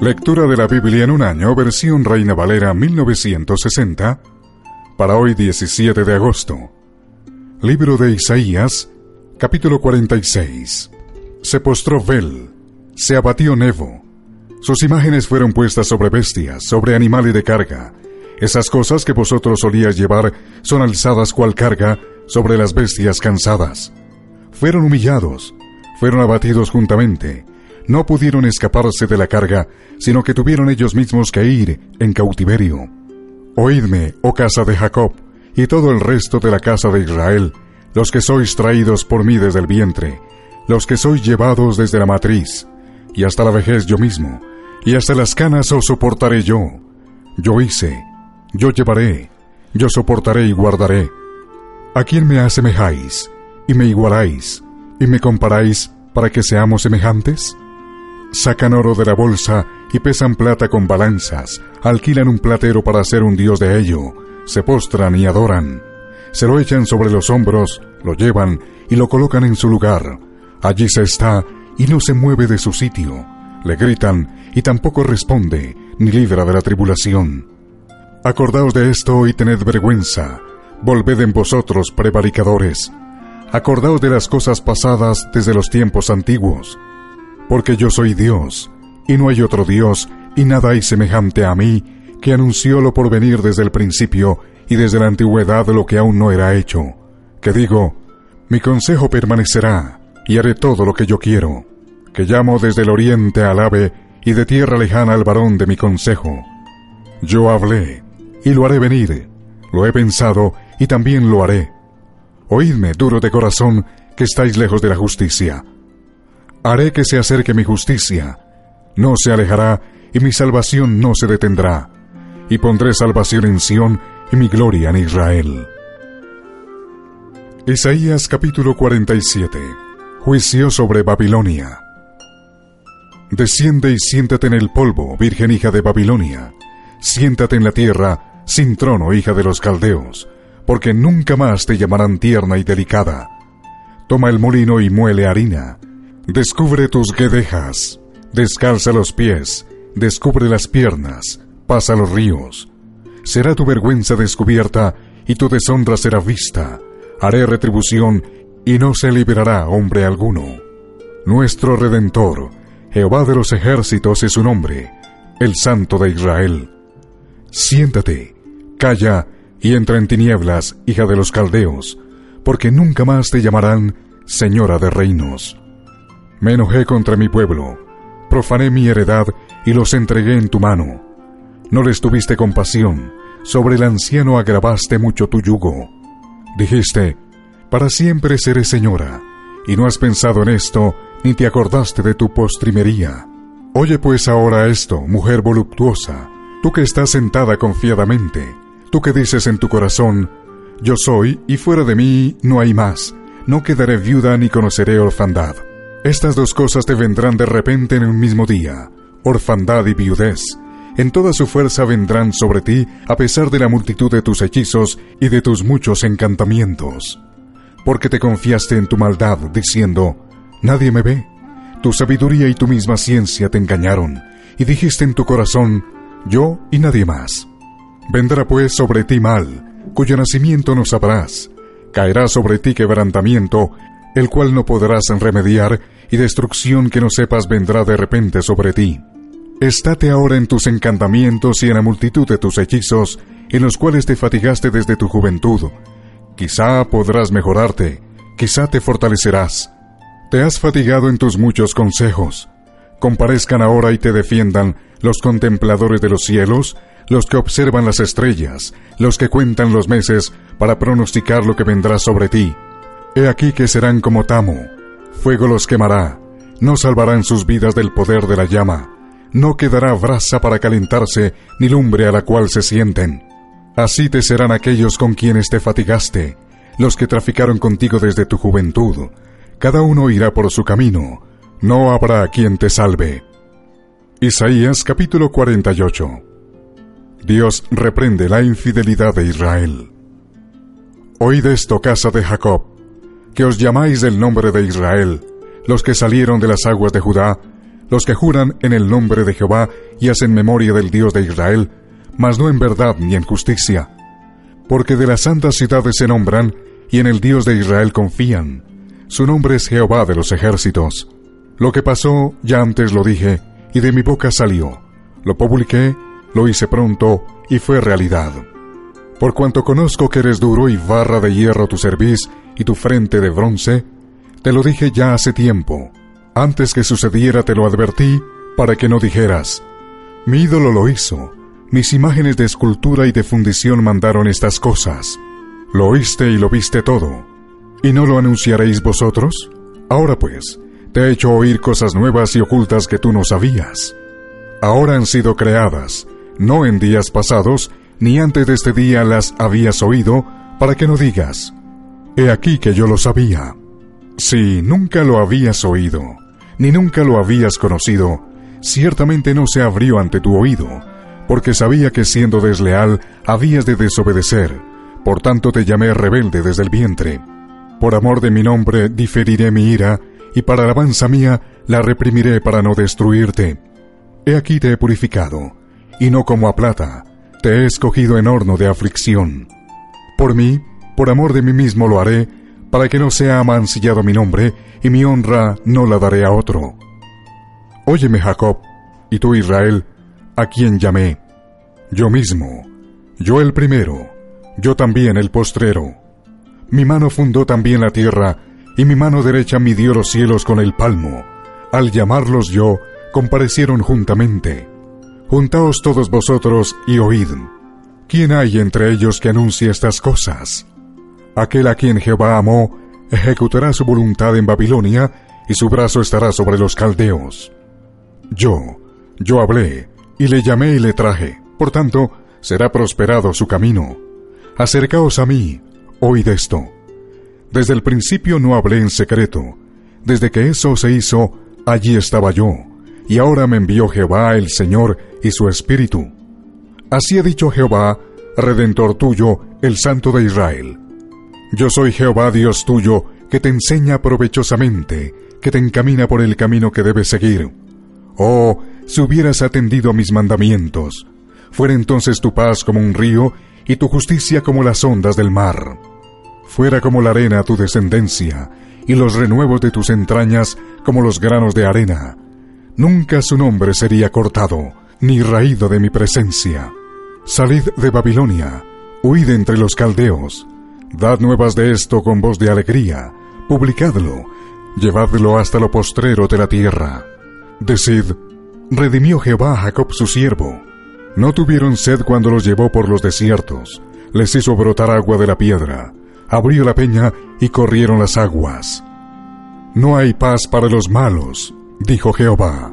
Lectura de la Biblia en un año, versión Reina Valera 1960, para hoy 17 de agosto. Libro de Isaías, capítulo 46. Se postró Bel, se abatió Nebo. Sus imágenes fueron puestas sobre bestias, sobre animales de carga. Esas cosas que vosotros solíais llevar son alzadas cual carga sobre las bestias cansadas. Fueron humillados, fueron abatidos juntamente no pudieron escaparse de la carga, sino que tuvieron ellos mismos que ir en cautiverio. Oídme, oh casa de Jacob, y todo el resto de la casa de Israel, los que sois traídos por mí desde el vientre, los que sois llevados desde la matriz, y hasta la vejez yo mismo, y hasta las canas os soportaré yo. Yo hice, yo llevaré, yo soportaré y guardaré. ¿A quién me asemejáis, y me igualáis, y me comparáis para que seamos semejantes? Sacan oro de la bolsa y pesan plata con balanzas, alquilan un platero para hacer un dios de ello, se postran y adoran. Se lo echan sobre los hombros, lo llevan y lo colocan en su lugar. Allí se está y no se mueve de su sitio. Le gritan y tampoco responde, ni libra de la tribulación. Acordaos de esto y tened vergüenza. Volved en vosotros, prevaricadores. Acordaos de las cosas pasadas desde los tiempos antiguos porque yo soy Dios, y no hay otro Dios, y nada hay semejante a mí, que anunció lo por venir desde el principio y desde la antigüedad lo que aún no era hecho, que digo, mi consejo permanecerá, y haré todo lo que yo quiero, que llamo desde el oriente al ave, y de tierra lejana al varón de mi consejo. Yo hablé, y lo haré venir, lo he pensado, y también lo haré. Oídme, duro de corazón, que estáis lejos de la justicia Haré que se acerque mi justicia, no se alejará y mi salvación no se detendrá, y pondré salvación en Sión y mi gloria en Israel. Isaías capítulo 47 Juicio sobre Babilonia Desciende y siéntate en el polvo, virgen hija de Babilonia. Siéntate en la tierra, sin trono, hija de los caldeos, porque nunca más te llamarán tierna y delicada. Toma el molino y muele harina Descubre tus guedejas, descalza los pies, descubre las piernas, pasa los ríos. Será tu vergüenza descubierta y tu deshonra será vista. Haré retribución y no se liberará hombre alguno. Nuestro Redentor, Jehová de los ejércitos es su nombre, el Santo de Israel. Siéntate, calla y entra en tinieblas, hija de los caldeos, porque nunca más te llamarán Señora de reinos. Me enojé contra mi pueblo, profané mi heredad y los entregué en tu mano. No les tuviste compasión, sobre el anciano agravaste mucho tu yugo. Dijiste, para siempre seré señora, y no has pensado en esto, ni te acordaste de tu postrimería. Oye pues ahora esto, mujer voluptuosa, tú que estás sentada confiadamente, tú que dices en tu corazón, yo soy, y fuera de mí no hay más, no quedaré viuda ni conoceré orfandad. Estas dos cosas te vendrán de repente en un mismo día, orfandad y viudez. En toda su fuerza vendrán sobre ti a pesar de la multitud de tus hechizos y de tus muchos encantamientos. Porque te confiaste en tu maldad, diciendo, Nadie me ve. Tu sabiduría y tu misma ciencia te engañaron, y dijiste en tu corazón, Yo y nadie más. Vendrá pues sobre ti mal, cuyo nacimiento no sabrás. Caerá sobre ti quebrantamiento, el cual no podrás remediar, y destrucción que no sepas vendrá de repente sobre ti. Estate ahora en tus encantamientos y en la multitud de tus hechizos, en los cuales te fatigaste desde tu juventud. Quizá podrás mejorarte, quizá te fortalecerás. Te has fatigado en tus muchos consejos. Comparezcan ahora y te defiendan los contempladores de los cielos, los que observan las estrellas, los que cuentan los meses para pronosticar lo que vendrá sobre ti He aquí que serán como tamo, fuego los quemará, no salvarán sus vidas del poder de la llama, no quedará brasa para calentarse, ni lumbre a la cual se sienten. Así te serán aquellos con quienes te fatigaste, los que traficaron contigo desde tu juventud. Cada uno irá por su camino, no habrá quien te salve. Isaías capítulo 48 Dios reprende la infidelidad de Israel. Oíd esto, casa de Jacob, que os llamáis del nombre de Israel, los que salieron de las aguas de Judá, los que juran en el nombre de Jehová y hacen memoria del Dios de Israel, mas no en verdad ni en justicia. Porque de las santas ciudades se nombran, y en el Dios de Israel confían. Su nombre es Jehová de los ejércitos. Lo que pasó ya antes lo dije, y de mi boca salió. Lo publiqué, lo hice pronto, y fue realidad. Por cuanto conozco que eres duro y barra de hierro tu cerviz y tu frente de bronce, te lo dije ya hace tiempo. Antes que sucediera te lo advertí para que no dijeras, mi ídolo lo hizo, mis imágenes de escultura y de fundición mandaron estas cosas. Lo oíste y lo viste todo. ¿Y no lo anunciaréis vosotros? Ahora pues, te he hecho oír cosas nuevas y ocultas que tú no sabías. Ahora han sido creadas, no en días pasados, ni antes de este día las habías oído, para que no digas, he aquí que yo lo sabía. Si nunca lo habías oído, ni nunca lo habías conocido, ciertamente no se abrió ante tu oído, porque sabía que siendo desleal habías de desobedecer, por tanto te llamé rebelde desde el vientre. Por amor de mi nombre diferiré mi ira, y para alabanza mía la reprimiré para no destruirte. He aquí te he purificado, y no como a plata, te he escogido en horno de aflicción. Por mí, por amor de mí mismo lo haré, para que no sea amancillado mi nombre, y mi honra no la daré a otro. Óyeme Jacob, y tú Israel, a quien llamé, yo mismo, yo el primero, yo también el postrero. Mi mano fundó también la tierra, y mi mano derecha midió los cielos con el palmo. Al llamarlos yo, comparecieron juntamente. Juntaos todos vosotros y oíd. ¿Quién hay entre ellos que anuncie estas cosas? Aquel a quien Jehová amó, ejecutará su voluntad en Babilonia, y su brazo estará sobre los caldeos. Yo, yo hablé, y le llamé y le traje, por tanto, será prosperado su camino. Acercaos a mí, oíd esto. Desde el principio no hablé en secreto, desde que eso se hizo, allí estaba yo y ahora me envió Jehová el Señor y su Espíritu. Así ha dicho Jehová, Redentor tuyo, el Santo de Israel. Yo soy Jehová Dios tuyo, que te enseña provechosamente, que te encamina por el camino que debes seguir. Oh, si hubieras atendido a mis mandamientos, fuera entonces tu paz como un río y tu justicia como las ondas del mar. Fuera como la arena tu descendencia, y los renuevos de tus entrañas como los granos de arena nunca su nombre sería cortado, ni raído de mi presencia. Salid de Babilonia, huid entre los caldeos, dad nuevas de esto con voz de alegría, publicadlo, llevadlo hasta lo postrero de la tierra. Decid, redimió Jehová a Jacob su siervo. No tuvieron sed cuando los llevó por los desiertos, les hizo brotar agua de la piedra, abrió la peña y corrieron las aguas. No hay paz para los malos, dijo Jehová.